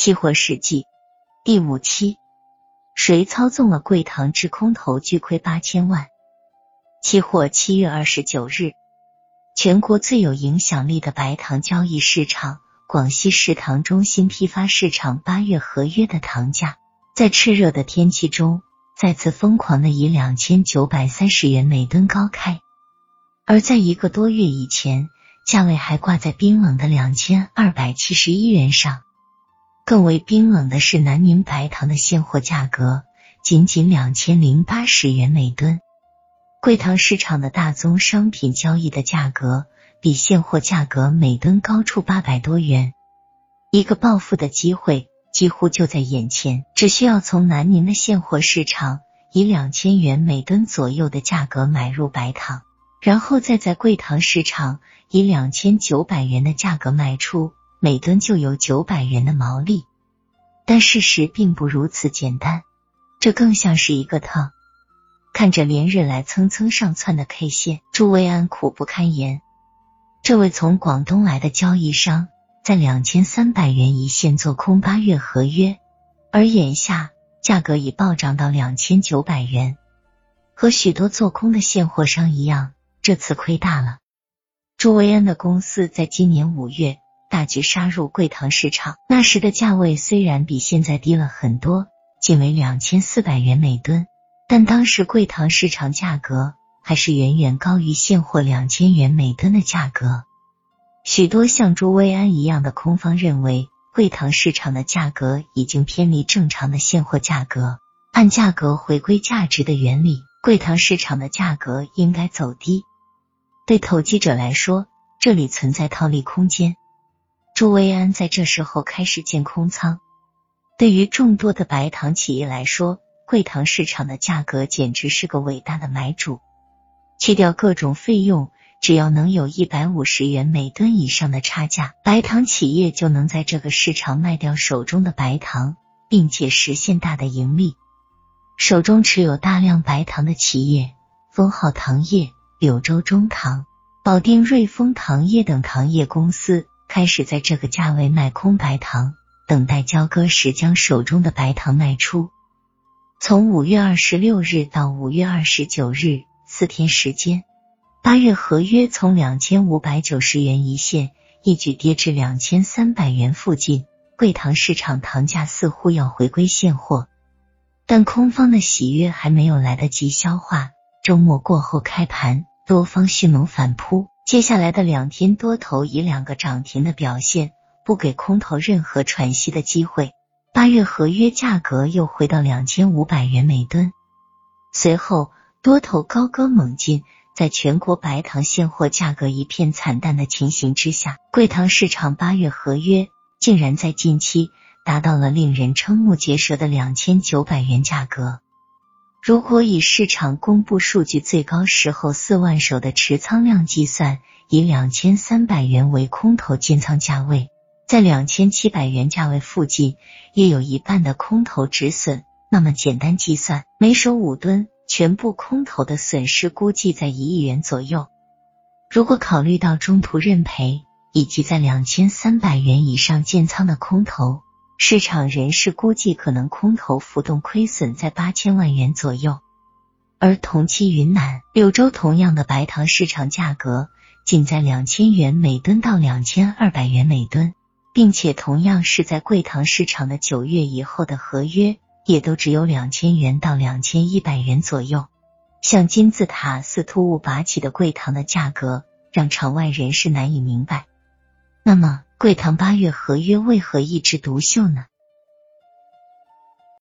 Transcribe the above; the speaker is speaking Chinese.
期货史记第五期，谁操纵了贵堂之空头巨亏八千万？期货七月二十九日，全国最有影响力的白糖交易市场——广西市糖中心批发市场八月合约的糖价，在炽热的天气中再次疯狂的以两千九百三十元每吨高开，而在一个多月以前，价位还挂在冰冷的两千二百七十一元上。更为冰冷的是，南宁白糖的现货价格仅仅两千零八十元每吨。贵糖市场的大宗商品交易的价格比现货价格每吨高出八百多元，一个暴富的机会几乎就在眼前。只需要从南宁的现货市场以两千元每吨左右的价格买入白糖，然后再在贵糖市场以两千九百元的价格卖出。每吨就有九百元的毛利，但事实并不如此简单，这更像是一个套。看着连日来蹭蹭上窜的 K 线，朱维安苦不堪言。这位从广东来的交易商，在两千三百元一线做空八月合约，而眼下价格已暴涨到两千九百元，和许多做空的现货商一样，这次亏大了。朱维安的公司在今年五月。大举杀入贵糖市场，那时的价位虽然比现在低了很多，仅为两千四百元每吨，但当时贵糖市场价格还是远远高于现货两千元每吨的价格。许多像朱威安一样的空方认为，贵糖市场的价格已经偏离正常的现货价格，按价格回归价值的原理，贵糖市场的价格应该走低。对投机者来说，这里存在套利空间。朱维安在这时候开始建空仓。对于众多的白糖企业来说，贵糖市场的价格简直是个伟大的买主。去掉各种费用，只要能有一百五十元每吨以上的差价，白糖企业就能在这个市场卖掉手中的白糖，并且实现大的盈利。手中持有大量白糖的企业，丰浩糖业、柳州中糖、保定瑞丰糖业等糖业公司。开始在这个价位卖空白糖，等待交割时将手中的白糖卖出。从五月二十六日到五月二十九日四天时间，八月合约从两千五百九十元一线一举跌至两千三百元附近。贵糖市场糖价似乎要回归现货，但空方的喜悦还没有来得及消化。周末过后开盘，多方迅猛反扑。接下来的两天，多头以两个涨停的表现，不给空头任何喘息的机会。八月合约价格又回到两千五百元每吨。随后，多头高歌猛进，在全国白糖现货价格一片惨淡的情形之下，贵糖市场八月合约竟然在近期达到了令人瞠目结舌的两千九百元价格。如果以市场公布数据最高时候四万手的持仓量计算，以两千三百元为空头建仓价位，在两千七百元价位附近，约有一半的空头止损。那么简单计算，每手五吨，全部空头的损失估计在一亿元左右。如果考虑到中途认赔，以及在两千三百元以上建仓的空头。市场人士估计，可能空头浮动亏损在八千万元左右。而同期云南、柳州同样的白糖市场价格仅在两千元每吨到两千二百元每吨，并且同样是在贵糖市场的九月以后的合约，也都只有两千元到两千一百元左右，像金字塔似突兀拔起的贵糖的价格，让场外人士难以明白。那么。桂堂八月合约为何一枝独秀呢？